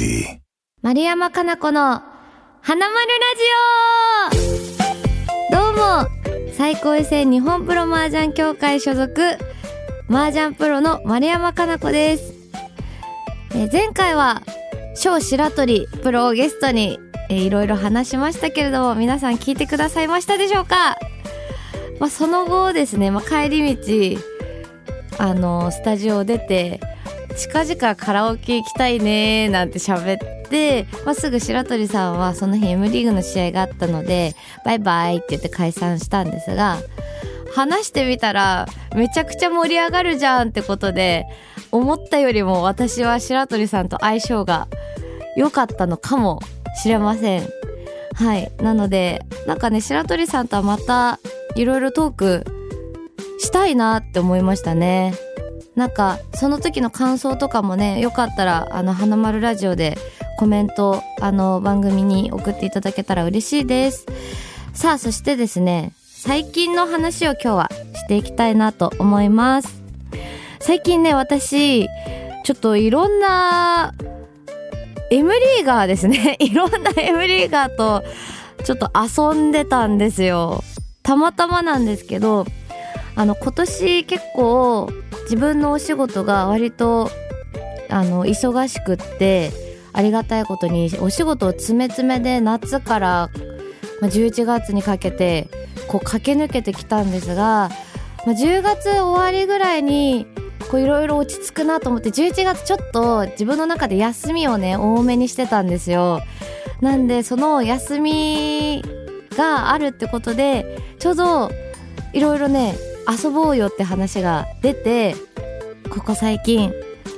melody. 丸山かな子の花丸ラジオ。どうも最高位戦日本プロ麻雀協会所属麻雀プロの丸山かな子です、え前回は小白鳥プロをゲストに、えいろいろ話しましたけれども皆さん聞いてくださいましたでしょうか、まあ、その後ですね、まあ、帰り道あのスタジオを出て近々カラオケ行きたいねなんて喋って、まあ、すぐ白鳥さんはその日 M リーグの試合があったのでバイバイって言って解散したんですが話してみたらめちゃくちゃ盛り上がるじゃんってことで思ったよりも私は白鳥さんと相性が良かったのかもしれません。はい。なのでなんかね白鳥さんとはまたいろいろトークしたいなって思いましたね。なんかその時の感想とかもねよかったらあの花丸ラジオでコメントあの番組に送っていただけたら嬉しいです。さあそしてですね最近の話を今日はしていきたいなと思います。最近ね私ちょっといろんな M リーガーですね。いろんな M リーガーとちょっと遊んでたんですよ。たまたまなんですけどあの今年結構自分のお仕事が割とあの忙しくってありがたいことにお仕事を詰め詰めで夏から11月にかけてこう駆け抜けてきたんですが、まあ、10月終わりぐらいにいろいろ落ち着くなと思って11月ちょっと自分の中で休みをね多めにしてたんですよ。なんでその休みがあるってことでちょうどいろいろね遊ぼうよって話が出てここ最近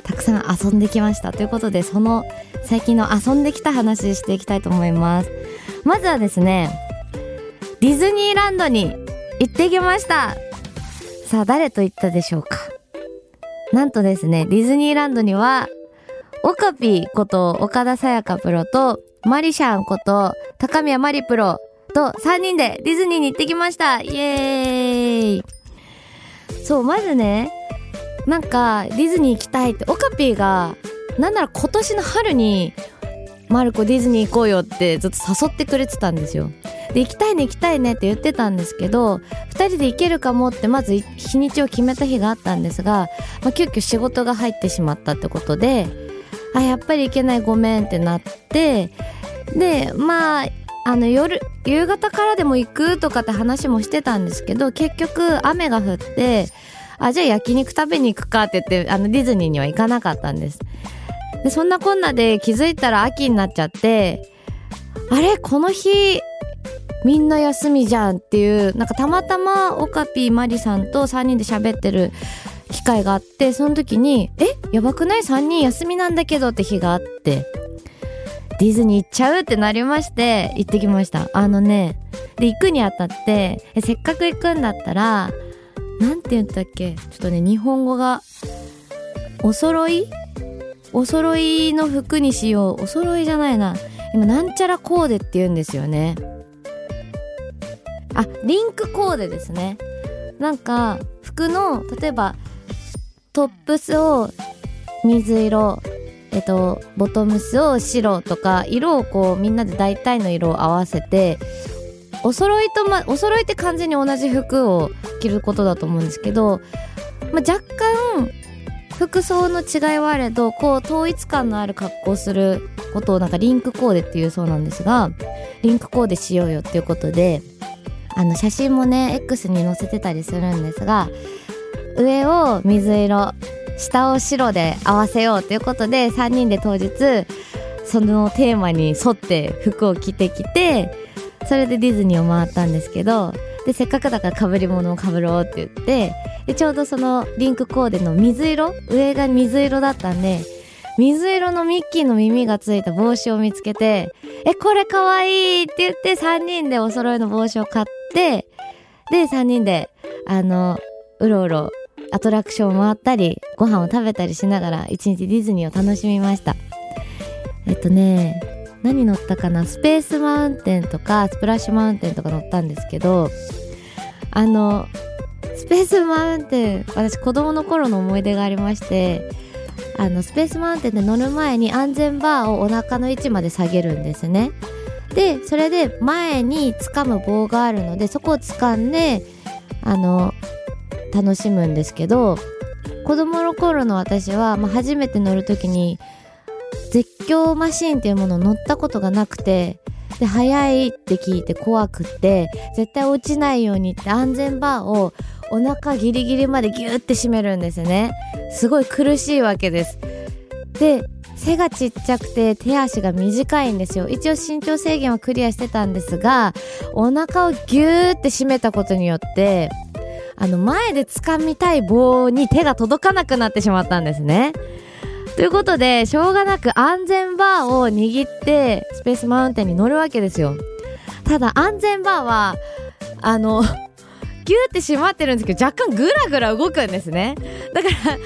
たくさん遊んできました。ということでその最近の遊んできた話していきたいと思います。まずはですねディズニーランドに行ってきました。さあ誰と行ったでしょうか。なんとですねディズニーランドにはオカピこと岡田沙也加プロとマリシャンこと高宮マリプロと3人でディズニーに行ってきました。イエーイ。そうまずねなんかディズニー行きたいってオカピーがなんなら今年の春にマルコディズニー行こうよってずっと誘ってくれてたんですよ。で行きたいね行きたいねって言ってたんですけど2人で行けるかもってまず日にちを決めた日があったんですが、まあ、急遽仕事が入ってしまったってことであやっぱり行けないごめんってなってでまああの夜夕方からでも行くとかって話もしてたんですけど結局雨が降ってあじゃあ焼肉食べに行くかって言ってあのディズニーには行かなかったんです。でそんなこんなで気づいたら秋になっちゃってあれ？この日みんな休みじゃんっていうなんかたまたまオカピーマリさんと3人で喋ってる機会があってその時に「え？やばくない ?3 人休みなんだけど」って日があって。ディズニー行っちゃうってなりまして行ってきました。あのねで行くにあたってえせっかく行くんだったらなんて言ったっけ？ちょっとね日本語がお揃い？お揃いの服にしよう。お揃いじゃないな。今なんちゃらコーデって言うんですよね。あリンクコーデですね。なんか服の例えばトップスを水色えっとボトムスを白とか色をこうみんなで大体の色を合わせてお揃いとまお揃いって完全に同じ服を着ることだと思うんですけど、まあ、若干服装の違いはあれどこう統一感のある格好をすることをなんかリンクコーデっていうそうなんですがリンクコーデしようよっていうことであの写真もね X に載せてたりするんですが上を水色下を白で合わせようということで3人で当日そのテーマに沿って服を着てきてそれでディズニーを回ったんですけどでせっかくだから被り物を被ろうって言ってでちょうどそのリンクコーデの水色上が水色だったんで水色のミッキーの耳がついた帽子を見つけて「えこれかわいい!」って言って3人でお揃いの帽子を買ってで3人であのうろうろアトラクションを回ったりご飯を食べたりしながら一日ディズニーを楽しみました。えっとね何乗ったかな？スペースマウンテンとかスプラッシュマウンテンとか乗ったんですけどあのスペースマウンテン私子供の頃の思い出がありましてあのスペースマウンテンで乗る前に安全バーをお腹の位置まで下げるんですね。でそれで前に掴む棒があるのでそこを掴んであの楽しむんですけど子供の頃の私は、まあ、初めて乗る時に絶叫マシーンっていうものを乗ったことがなくてで速いって聞いて怖くて絶対落ちないようにって安全バーをお腹ギリギリまでギューって締めるんですね。すごい苦しいわけです。で背がちっちゃくて手足が短いんですよ。一応身長制限はクリアしてたんですがお腹をギューって締めたことによってあの前で掴みたい棒に手が届かなくなってしまったんですね。ということでしょうがなく安全バーを握ってスペースマウンテンに乗るわけですよ。ただ安全バーはあのギューって締まってるんですけど若干グラグラ動くんですね。だから安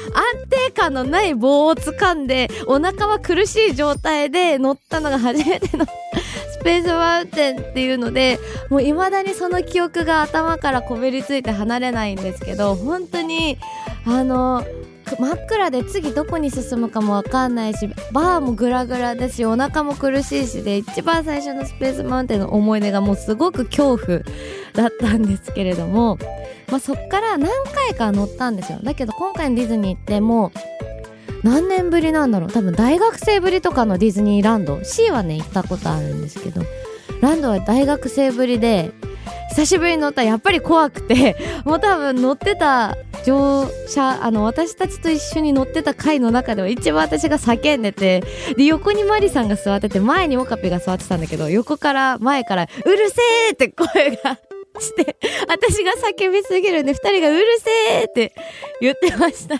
定感のない棒を掴んでお腹は苦しい状態で乗ったのが初めてのスペースマウンテンっていうのでもう未だにその記憶が頭からこびりついて離れないんですけど本当にあの真っ暗で次どこに進むかも分かんないしバーもグラグラだしお腹も苦しいしで一番最初のスペースマウンテンの思い出がもうすごく恐怖だったんですけれども、まあ、そっから何回か乗ったんですよ。だけど今回のディズニーってもう何年ぶりなんだろう。多分大学生ぶりとかのディズニーランド。C はね行ったことあるんですけど。ランドは大学生ぶりで久しぶりに乗ったらやっぱり怖くて もう多分乗ってた乗車あの私たちと一緒に乗ってた回の中では一番私が叫んでてで横にマリさんが座ってて前にオカピが座ってたんだけど横から前から「うるせえ!」って声がして 私が叫びすぎるんで2人が「うるせえ!」って言ってました っ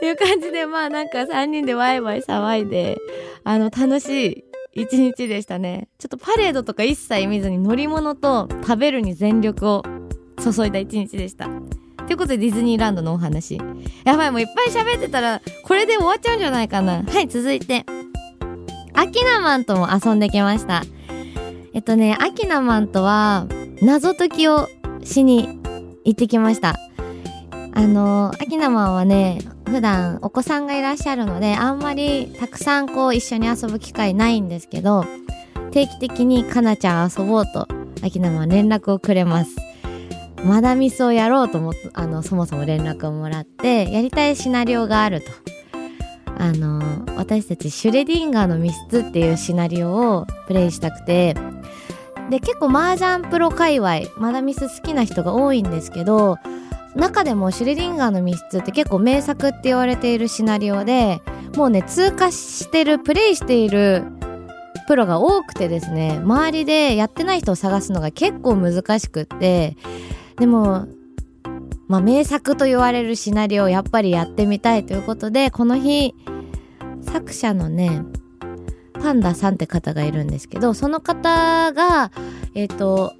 ていう感じでまあなんか3人でワイワイ騒いであの楽しい一日でしたねちょっとパレードとか一切見ずに乗り物と食べるに全力を注いだ一日でしたということでディズニーランドのお話。やばい、もういっぱい喋ってたら、これで終わっちゃうんじゃないかな。はい、続いて。アキナマンとも遊んできました。えっとね、アキナマンとは、謎解きをしに行ってきました。あの、アキナマンはね、普段お子さんがいらっしゃるので、あんまりたくさんこう一緒に遊ぶ機会ないんですけど、定期的にかなちゃん遊ぼうと、アキナマン連絡をくれます。マダミスをやろうと思って、あの、そもそも連絡をもらって、やりたいシナリオがあると。あの、私たちシュレディンガーの密室っていうシナリオをプレイしたくて、で、結構麻雀プロ界隈、マダミス好きな人が多いんですけど、中でもシュレディンガーの密室って結構名作って言われているシナリオで、もうね、通過してる、プレイしているプロが多くてですね、周りでやってない人を探すのが結構難しくって、でも、まあ、名作と言われるシナリオをやっぱりやってみたいということで、この日、作者のね、パンダさんって方がいるんですけど、その方が、えっ、ー、と、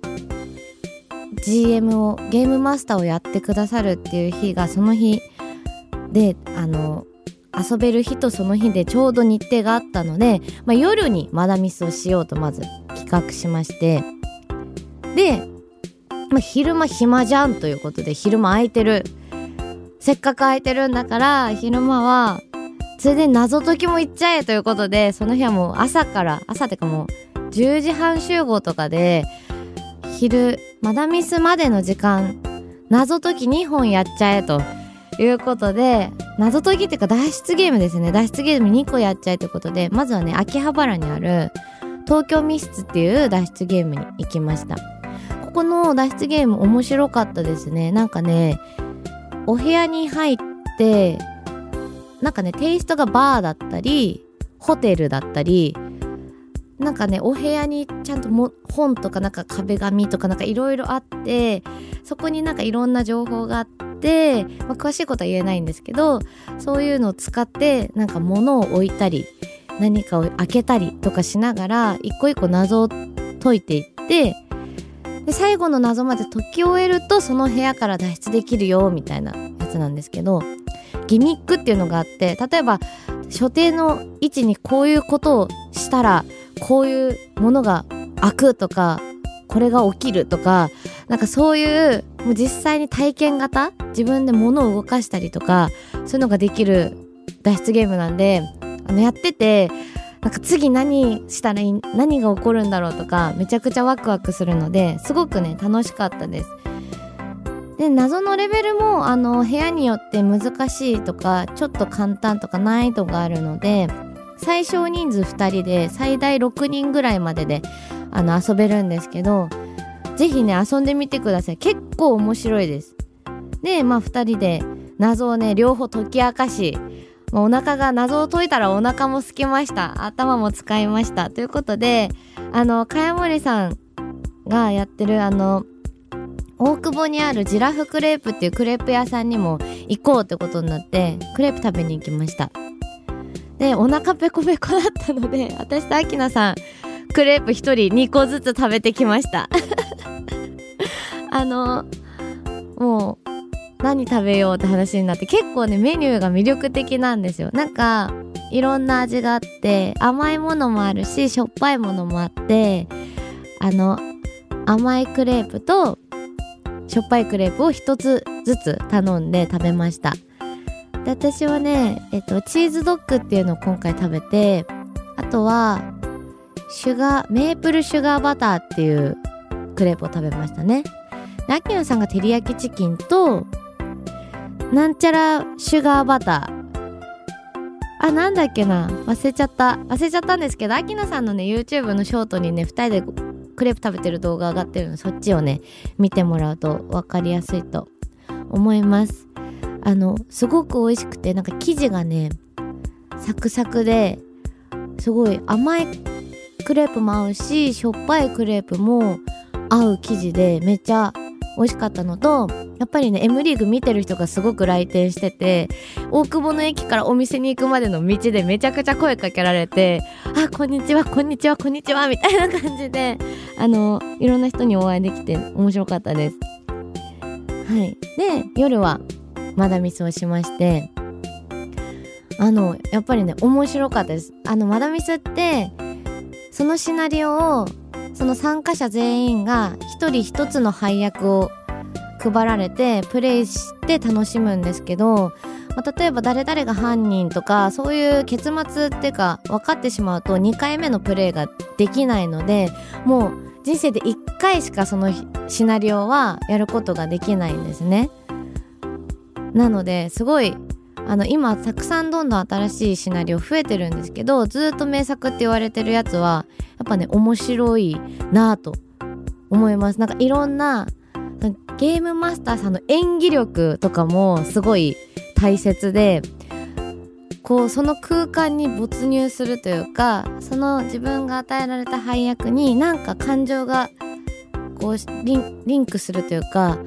GM を、ゲームマスターをやってくださるっていう日が、その日で、あの、遊べる日とその日でちょうど日程があったので、まあ、夜にマダミスをしようとまず企画しまして、で、まあ、昼間暇じゃんということで昼間空いてる。せっかく空いてるんだから昼間はついで謎解きも行っちゃえということでその日はもう朝から朝ってかもう10時半集合とかで昼マダミスまでの時間謎解き2本やっちゃえということで謎解きっていうか脱出ゲームですね脱出ゲーム2個やっちゃえということでまずはね秋葉原にある東京密室っていう脱出ゲームに行きましたこの脱出ゲーム面白かったですね。なんかね、お部屋に入って、なんかね、テイストがバーだったり、ホテルだったり、なんかね、お部屋にちゃんとも本とかなんか壁紙とかなんかいろいろあって、そこになんかいろんな情報があって、まあ、詳しいことは言えないんですけど、そういうのを使ってなんか物を置いたり、何かを開けたりとかしながら、一個一個謎を解いていって、で最後の謎まで解き終えるとその部屋から脱出できるよみたいなやつなんですけどギミックっていうのがあって例えば所定の位置にこういうことをしたらこういうものが開くとかこれが起きるとかなんかそういうもう実際に体験型自分で物を動かしたりとかそういうのができる脱出ゲームなんであのやっててなんか次何したらいい何が起こるんだろうとかめちゃくちゃワクワクするのですごくね楽しかったです。で謎のレベルもあの部屋によって難しいとかちょっと簡単とか難易度があるので最小人数2人で最大6人ぐらいまでであの遊べるんですけどぜひね遊んでみてください。結構面白いです。でまあ2人で謎をね両方解き明かしまあ、お腹が謎を解いたらお腹も空きました。頭も使いました。ということであの茅森さんがやってるあの大久保にあるジラフクレープっていうクレープ屋さんにも行こうってことになってクレープ食べに行きました。でお腹ペコペコだったので 私とアキナさんクレープ1人2個ずつ食べてきました。あのもう何食べようって話になって結構ねメニューが魅力的なんですよ。なんかいろんな味があって甘いものもあるししょっぱいものもあってあの甘いクレープとしょっぱいクレープを一つずつ頼んで食べました。で私はね、えっと、チーズドッグっていうのを今回食べてあとはシュガーメープルシュガーバターっていうクレープを食べましたねでアキナさんが照り焼きチキンとなんちゃらシュガーバターあ、なんだっけな？忘れちゃった。忘れちゃったんですけど、アキナさんのね、YouTube のショートにね、二人でクレープ食べてる動画上がってるので、そっちをね、見てもらうと分かりやすいと思います。あの、すごく美味しくて、なんか生地がね、サクサクで、すごい甘いクレープも合うし、しょっぱいクレープも合う生地で、めっちゃ美味しかったのと、やっぱりね M リーグ見てる人がすごく来店してて大久保の駅からお店に行くまでの道でめちゃくちゃ声かけられて「あこんにちはこんにちはこんにちは」みたいな感じであのいろんな人にお会いできて面白かったです。はい、で夜はまだミスをしましてあのやっぱりね面白かったです。あのマダミスってそのシナリオをその参加者全員が一人一つの配役を配られてプレイして楽しむんですけど、まあ、例えば誰々が犯人とかそういう結末っていうか分かってしまうと2回目のプレイができないのでもう人生で1回しかそのシナリオはやることができないんですね。なのですごいあの今たくさんどんどん新しいシナリオ増えてるんですけどずっと名作って言われてるやつはやっぱね面白いなぁと思います。なんかいろんなゲームマスターさんの演技力とかもすごい大切でこうその空間に没入するというかその自分が与えられた配役になんか感情がこうリンリンクするというか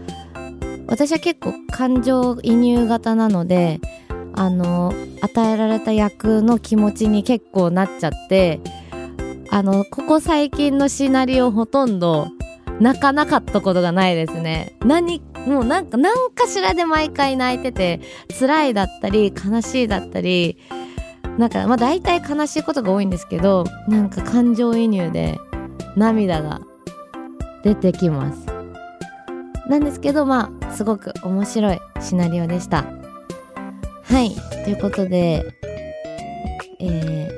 私は結構感情移入型なのであの与えられた役の気持ちに結構なっちゃってあのここ最近のシナリオほとんど泣かなかったことがないですね。何、もうなんか、何かしらで毎回泣いてて、辛いだったり、悲しいだったり、なんか、まあ大体悲しいことが多いんですけど、なんか感情移入で涙が出てきます。なんですけど、まあ、すごく面白いシナリオでした。はい。ということで、え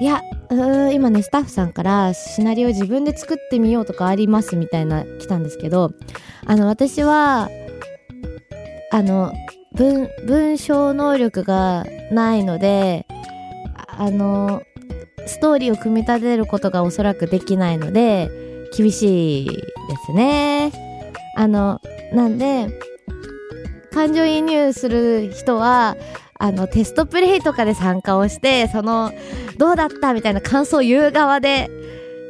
ー、いや、う今ねスタッフさんからシナリオ自分で作ってみようとかありますみたいな来たんですけどあの私はあの文文章能力がないのであのストーリーを組み立てることがおそらくできないので厳しいですね。あのなんで感情移入する人はあのテストプレイとかで参加をしてそのどうだったみたいな感想を言う側で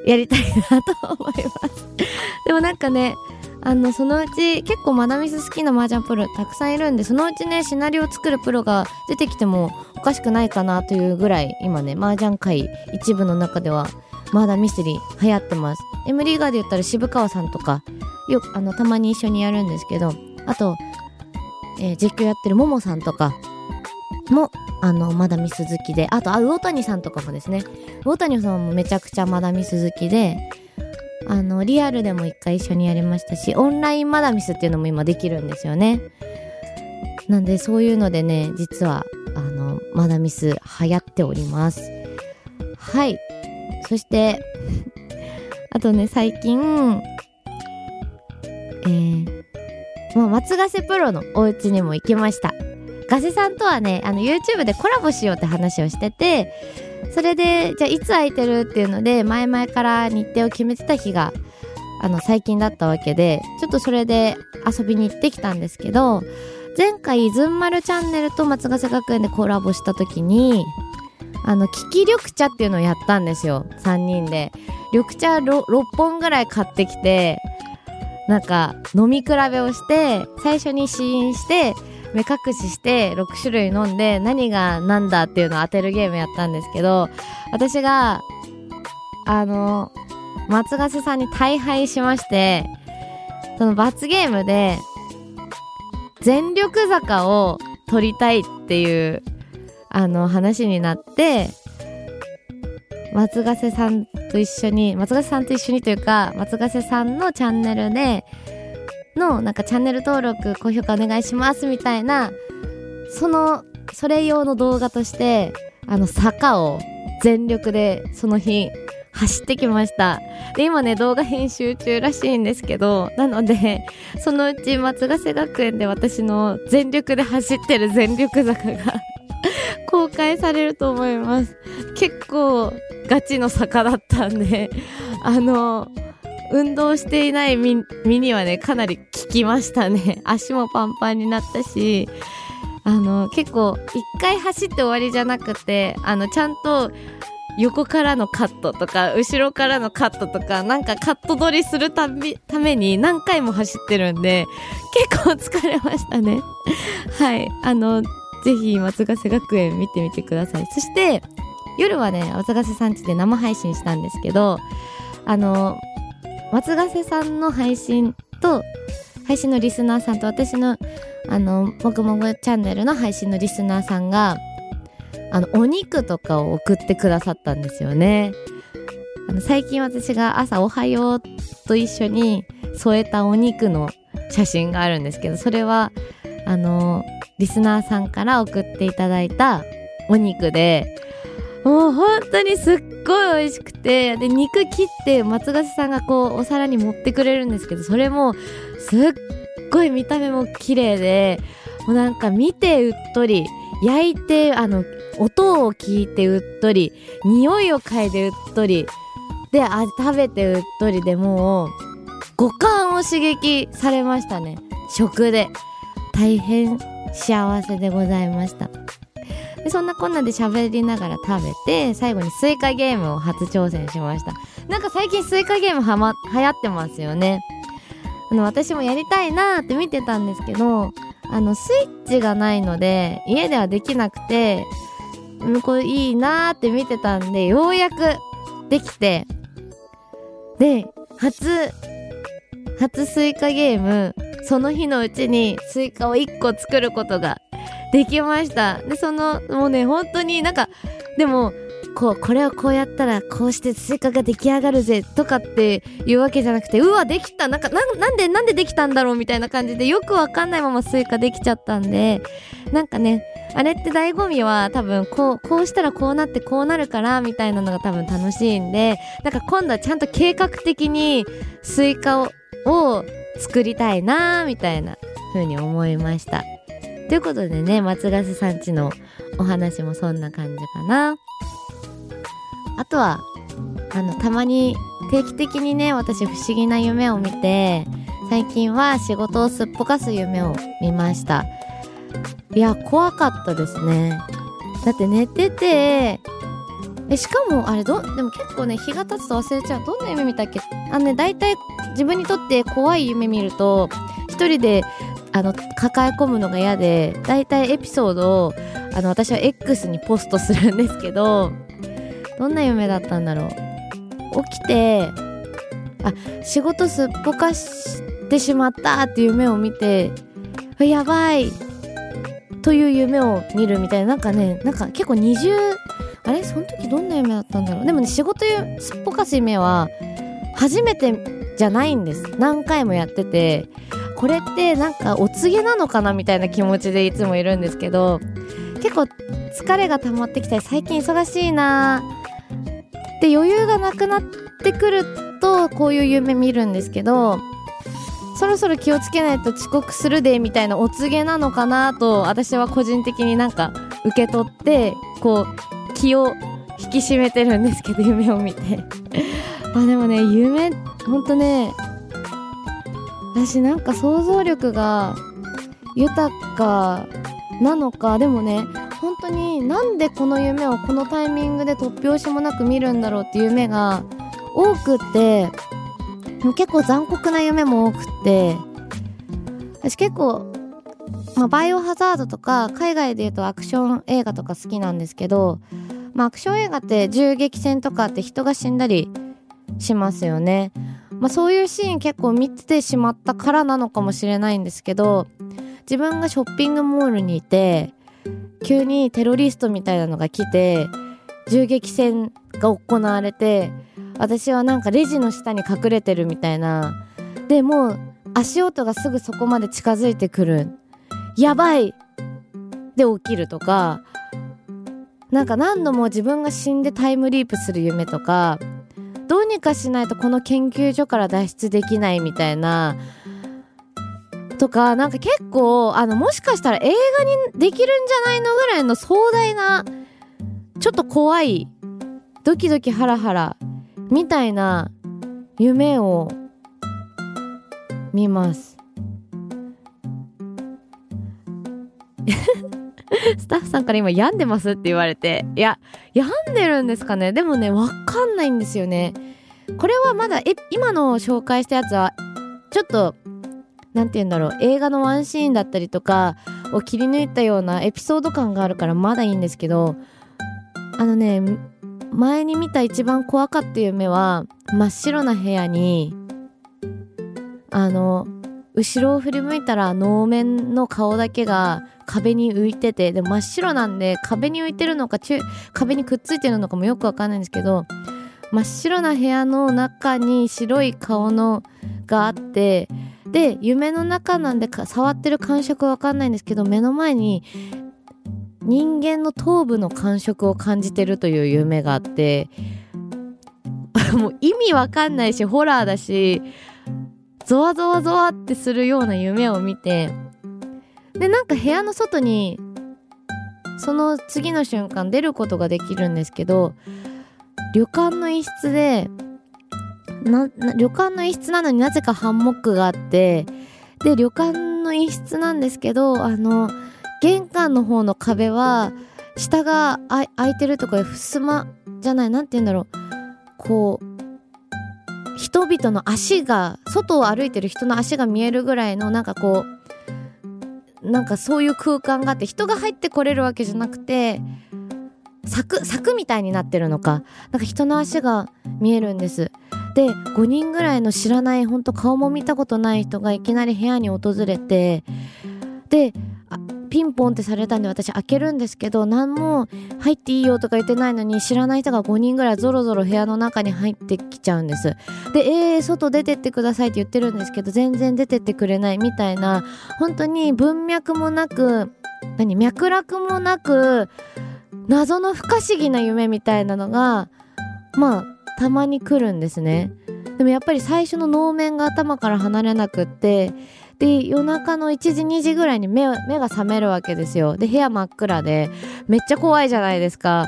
やりたいなと思います でもなんかねあのそのうち結構マダミス好きな麻雀プロたくさんいるんでそのうちねシナリオを作るプロが出てきてもおかしくないかなというぐらい今ね麻雀界一部の中ではまだミステリー流行ってます。M リーガーで言ったら渋川さんとかよくあのたまに一緒にやるんですけどあと、えー、実況やってるももさんとかもあのまだミス好きであとあ魚谷さんとかもですね。魚谷さんもめちゃくちゃまだミス好きであのリアルでも一回一緒にやりましたしオンラインマダミスっていうのも今できるんですよね。なんでそういうのでね実はあのマダミス流行っております。はい。そして あとね最近えー、もう松ヶ瀬プロのお家にも行きました。ガセさんとはねあの YouTube でコラボしようって話をしててそれでじゃあいつ空いてるっていうので前々から日程を決めてた日があの最近だったわけでちょっとそれで遊びに行ってきたんですけど前回ズンマルチャンネルと松ヶ瀬学園でコラボした時にあの、聞き緑茶っていうのをやったんですよ。3人で。緑茶 6, 6本ぐらい買ってきて、なんか飲み比べをして、最初に試飲して、目隠しして6種類飲んで何が何だっていうのを当てるゲームやったんですけど、私が、あの、松ヶ瀬さんに大敗しまして、その罰ゲームで、全力坂を取りたいっていうあの話になって松ヶ瀬さんと一緒に松ヶ瀬さんと一緒にというか松ヶ瀬さんのチャンネルでのなんかチャンネル登録高評価お願いしますみたいなそのそれ用の動画としてあの坂を全力でその日走ってきました。で、今ね、動画編集中らしいんですけど、なので、そのうち松ヶ瀬学園で私の全力で走ってる全力坂が 公開されると思います。結構ガチの坂だったんで、あの、運動していない身にはね、かなり効きましたね。足もパンパンになったし、あの、結構、一回走って終わりじゃなくて、あの、ちゃんと、横からのカットとか、後ろからのカットとか、なんかカット撮りするたび、ために何回も走ってるんで、結構疲れましたね。はい。あの、ぜひ松ヶ瀬学園見てみてください。そして夜はね松ヶ瀬さんちで生配信したんですけどあの松ヶ瀬さんの配信と配信のリスナーさんと私のあのもぐもぐチャンネルの配信のリスナーさんがあのお肉とかを送ってくださったんですよね。あの最近私が朝おはようと一緒に添えたお肉の写真があるんですけどそれはあのリスナーさんから送っていただいたお肉で、もう本当にすっごい美味しくて、で、肉切って松ヶ瀬さんがこうお皿に持ってくれるんですけど、それもすっごい見た目も綺麗で、もうなんか見てうっとり、焼いて、あの、音を聞いてうっとり、匂いを嗅いでうっとり、で、あ食べてうっとりでもう、五感を刺激されましたね。食で。大変幸せでございました。でそんなこんなで喋りながら食べて最後にスイカゲームを初挑戦しました。なんか最近スイカゲームはま流行ってますよね。あの私もやりたいなーって見てたんですけどあのスイッチがないので家ではできなくてこれいいなーって見てたんでようやくできてで初初スイカゲームその日のうちにスイカを1個作ることができました。で、その、もうね、本当になんか、でも、こう、これをこうやったら、こうしてスイカが出来上がるぜ、とかっていうわけじゃなくて、うわ、できたなんか、な、なんで、なんでできたんだろうみたいな感じで、よくわかんないままスイカできちゃったんで、なんかね、あれって醍醐味は多分、こう、こうしたらこうなってこうなるから、みたいなのが多分楽しいんで、なんか今度はちゃんと計画的にスイカを、を作りたいなーみたいな風に思いました。ということでね、松ヶ瀬さんちのお話もそんな感じかな。あとは、あの、たまに定期的にね、私不思議な夢を見て、最近は仕事をすっぽかす夢を見ました。いや、怖かったですね。だって寝てて、え、しかも、あれど、でも結構ね、日が経つと忘れちゃう。どんな夢見たっけ？あのね、大体自分にとって怖い夢見ると、一人で、あの、抱え込むのが嫌で、大体エピソードを、あの、私は X にポストするんですけど、どんな夢だったんだろう。起きて、あ、仕事すっぽかしてしまったっていう夢を見て、やばいという夢を見るみたいな、なんかね、なんか結構二重、あれ？その時どんな夢だったんだろう。でもね、仕事すっぽかす夢は、初めてじゃないんです。何回もやってて、これってなんかお告げなのかなみたいな気持ちでいつもいるんですけど結構疲れが溜まってきたり最近忙しいなで余裕がなくなってくるとこういう夢見るんですけどそろそろ気をつけないと遅刻するでみたいなお告げなのかなと私は個人的になんか受け取ってこう気を引き締めてるんですけど夢を見て あでもね夢ほんとね私なんか想像力が豊かなのかでもね本当になんでこの夢をこのタイミングで突拍子もなく見るんだろうっていう夢が多くって結構残酷な夢も多くって私結構、まあ、バイオハザードとか海外で言うとアクション映画とか好きなんですけど、まあ、アクション映画って銃撃戦とかって人が死んだりしますよね。まあ、そういうシーン結構見てしまったからなのかもしれないんですけど自分がショッピングモールにいて急にテロリストみたいなのが来て銃撃戦が行われて私はなんかレジの下に隠れてるみたいな。でもう足音がすぐそこまで近づいてくる。やばい!で起きるとかなんか何度も自分が死んでタイムリープする夢とかどうにかしないとこの研究所から脱出できないみたいなとかなんか結構あのもしかしたら映画にできるんじゃないのぐらいの壮大なちょっと怖いドキドキハラハラみたいな夢を見ます。スタッフさんから今病んでますって言われて、いや、病んでるんですかね？でもね、わかんないんですよね。これはまだ、え、今の紹介したやつは、ちょっと、なんて言うんだろう、映画のワンシーンだったりとかを切り抜いたようなエピソード感があるからまだいいんですけど、あのね、前に見た一番怖かった夢は、真っ白な部屋に、あの、後ろを振り向いたら能面の顔だけが壁に浮いてて、で真っ白なんで壁に浮いてるのか壁にくっついてるのかもよくわかんないんですけど、真っ白な部屋の中に白い顔のがあって、で、夢の中なんで触ってる感触わかんないんですけど、目の前に人間の頭部の感触を感じてるという夢があって、もう意味わかんないし、ホラーだし、ゾワゾワゾワってするような夢を見てでなんか部屋の外にその次の瞬間出ることができるんですけど旅館の一室でな旅館の一室なのになぜかハンモックがあってで旅館の一室なんですけどあの玄関の方の壁は下が開いてるとか襖じゃない何て言うんだろう。こう人々の足が外を歩いてる人の足が見えるぐらいのなんかこうなんかそういう空間があって人が入ってこれるわけじゃなくて柵柵みたいになってるのか。なんか人の足が見えるんです。で5人ぐらいの知らないほんと顔も見たことない人がいきなり部屋に訪れてでピンポンってされたんで私開けるんですけど何も入っていいよとか言ってないのに知らない人が5人ぐらいゾロゾロ部屋の中に入ってきちゃうんです。でえー、外出てってくださいって言ってるんですけど全然出てってくれないみたいな本当に文脈もなく何脈絡もなく謎の不可思議な夢みたいなのがまあたまに来るんですね。でもやっぱり最初の能面が頭から離れなくってで夜中の1時2時ぐらいに目目が覚めるわけですよ。で部屋真っ暗でめっちゃ怖いじゃないですか。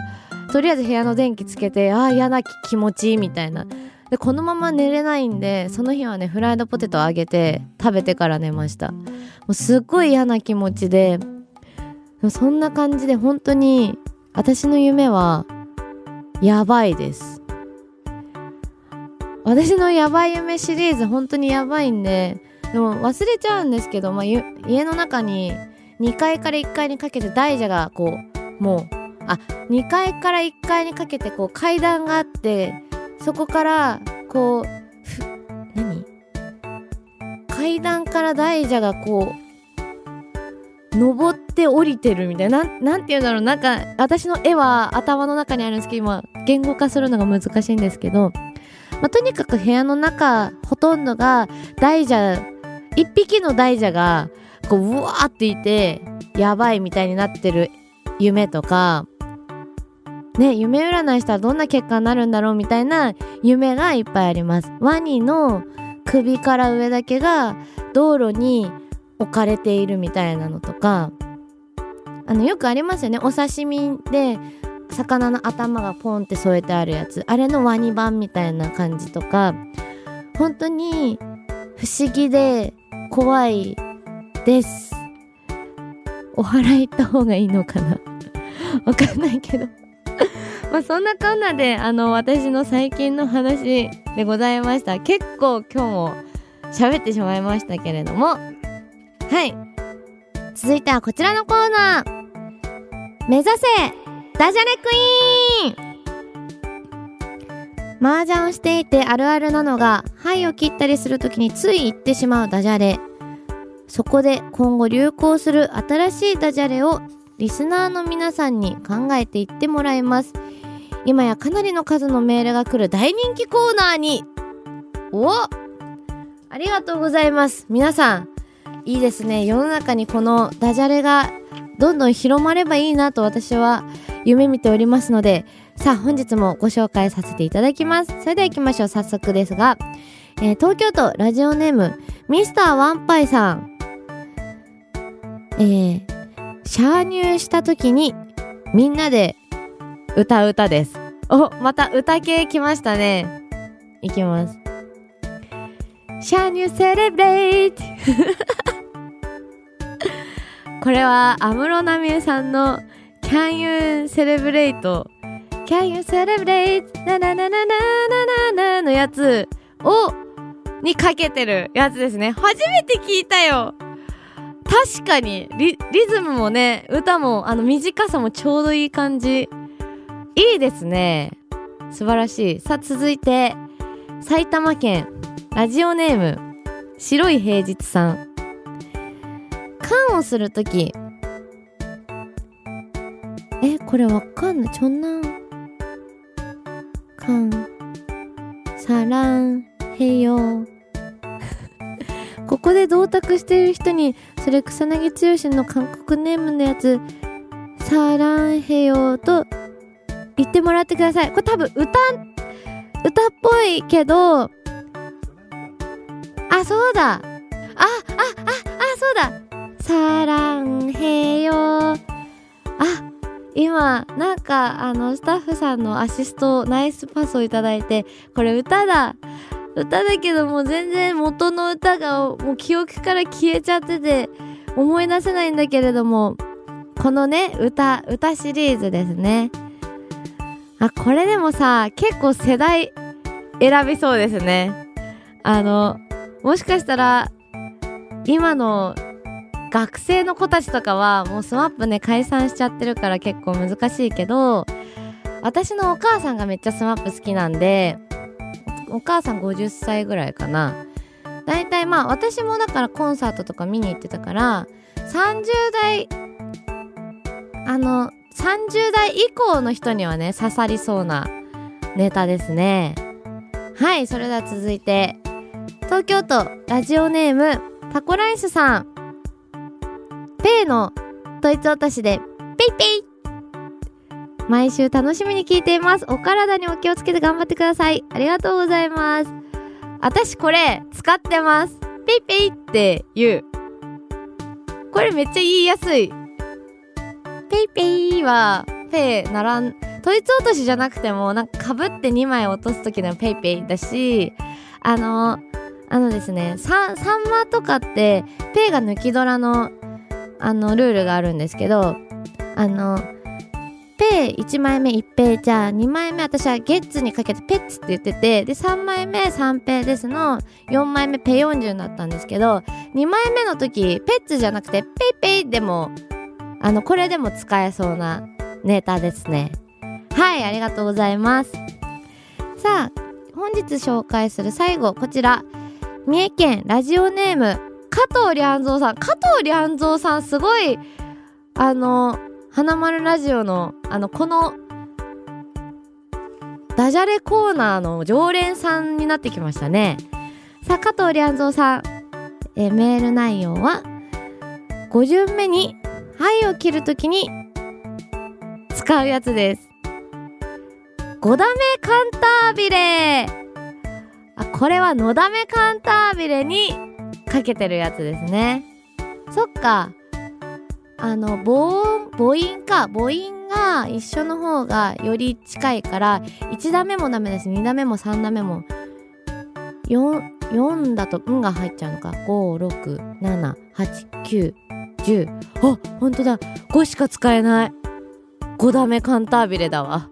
とりあえず部屋の電気つけてああ嫌な気持ちみたいな。でこのまま寝れないんでその日はねフライドポテトあげて食べてから寝ました。もうすっごい嫌な気持ちでそんな感じで本当に私の夢はやばいです。私のやばい夢シリーズ本当にやばいんででも忘れちゃうんですけど、まあ、家の中に2階から1階にかけて大蛇がこうもうあ2階から1階にかけてこう階段があってそこからこう何？階段から大蛇がこう登って降りてるみたいななんて言うんだろう。なんか私の絵は頭の中にあるんですけど今言語化するのが難しいんですけど、まあ、とにかく部屋の中ほとんどが大蛇一匹の大蛇がこううわーっていてやばいみたいになってる夢とかね夢占いしたらどんな結果になるんだろうみたいな夢がいっぱいあります。ワニの首から上だけが道路に置かれているみたいなのとかあのよくありますよね。お刺身で魚の頭がポンって添えてあるやつ。あれのワニ版みたいな感じとか。本当に不思議で怖いです。お祓い行った方がいいのかな？わかんないけど。まあそんなこんなであの私の最近の話でございました。結構今日も喋ってしまいましたけれども。はい。続いてはこちらのコーナー。目指せダジャレクイーン！麻雀をしていてあるあるなのが、牌を切ったりするときについ言ってしまうダジャレ。そこで今後流行する新しいダジャレをリスナーの皆さんに考えていってもらいます。今やかなりの数のメールが来る大人気コーナーに。おありがとうございます。皆さん、いいですね。世の中にこのダジャレがどんどん広まればいいなと私は夢見ておりますので、さあ本日もご紹介させていただきます。それでは行きましょう。早速ですが、えー、東京都ラジオネームミスターワンパイさん。えー、シャー入した時にみんなで歌う歌です。おまた歌系来ましたね。いきます。シャーニューセレブレイト。これは安室奈美恵さんの Can you celebrate? Can you celebrate? なななななななのやつを、にかけてるやつですね。初めて聞いたよ確かにリ、リズムもね、歌も、あの、短さもちょうどいい感じ。いいですね。素晴らしい。さあ、続いて、埼玉県、ラジオネーム、白い平日さん。缶をする時、これわかんない。ちょんなん。かん、さらん、へよ。ここで銅卓している人に、それ草薙剛の韓国ネームのやつ、さらんへよと言ってもらってください。これ多分歌、歌っぽいけど、あ、そうだ。あ、あ、あ、あ、そうだ。さらんへよ。あ、今、なんか、あの、スタッフさんのアシスト、ナイスパスをいいて、これ歌だ歌だけども全然元の歌がもう記憶から消えちゃってて、思い出せないんだけれども、このね、歌、歌シリーズですね。あ、これでもさ、結構世代選びそうですね。あの、もしかしたら、今の学生の子たちとかはもう SMAPね解散しちゃってるから結構難しいけど私のお母さんがめっちゃ SMAP好きなんでお母さん50歳ぐらいかな。だいたいまあ私もだからコンサートとか見に行ってたから30代あの30代以降の人にはね刺さりそうなネタですね。はいそれでは続いて東京都ラジオネームタコライスさん。ペイのトイツ落としで、ペイペイ毎週楽しみに聞いています。お体にお気をつけて頑張ってください。ありがとうございます。私これ使ってます。ペイペイって言う。これめっちゃ言いやすい。ペイペイは、ペイならん、トイツ落としじゃなくても、なんか被って2枚落とす時のペイペイだし、あの、あのですね、ササンマとかって、ペイが抜きドラのあの、ルールがあるんですけど、あの、ペイ1枚目1ペイじゃあ2枚目私はゲッツにかけてペッツって言っててで3枚目3ペイですの4枚目ペ40だったんですけど2枚目の時ペッツじゃなくてペイペイでもあのこれでも使えそうなネタですね。はいありがとうございます。さあ本日紹介する最後こちら。三重県ラジオネーム加藤良三さん。加藤良三さん、すごい、あの、花丸ラジオの、あの、この、ダジャレコーナーの常連さんになってきましたね。さあ、加藤良三さん。えメール内容は5巡目に「はい」を切るときに使うやつです5ダメカンタービレあこれはのだめカンタービレにかけてるやつですね。そっか。あの母音母音か。母音が一緒の方がより近いから1打目もダメだし2打目も3打目も 4, 4だと「ん」が入っちゃうのか。5678910あ本当だ。5しか使えない。5打目カンタービレだわ。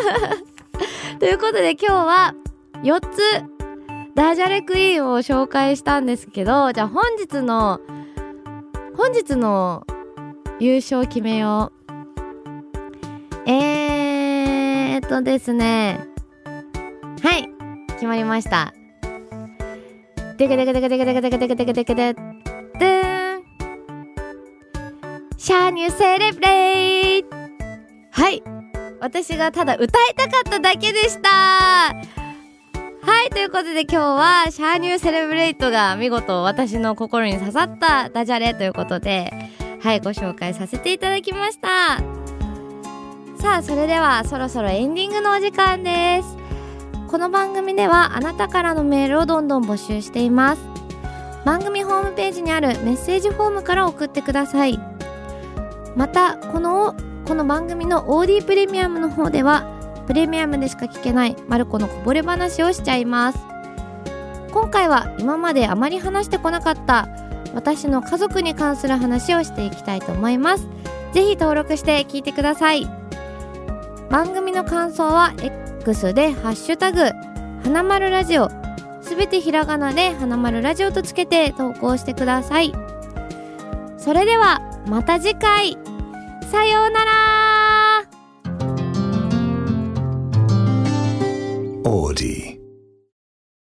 ということで今日は4つダジャレクイーンを紹介したんですけどじゃあ本日の本日の優勝決めよう。えーっとですね。はい決まりました。でけでけでけでけでけでけでけでけでけででシャーニューセレブレイはい私がただ歌いたかっただけでしたはい、ということで今日はシャーニューセレブレイトが見事私の心に刺さったダジャレということで、はい、ご紹介させていただきました。さあ、それではそろそろエンディングのお時間です。この番組ではあなたからのメールをどんどん募集しています。番組ホームページにあるメッセージフォームから送ってください。また、この、この番組の OD プレミアムの方ではプレミアムでしか聞けないマルコのこぼれ話をしちゃいます。今回は今まであまり話してこなかった私の家族に関する話をしていきたいと思います。ぜひ登録して聞いてください。番組の感想は X でハッシュタグ花丸ラジオ。すべてひらがなで花丸ラジオとつけて投稿してください。それではまた次回。さようなら。melody.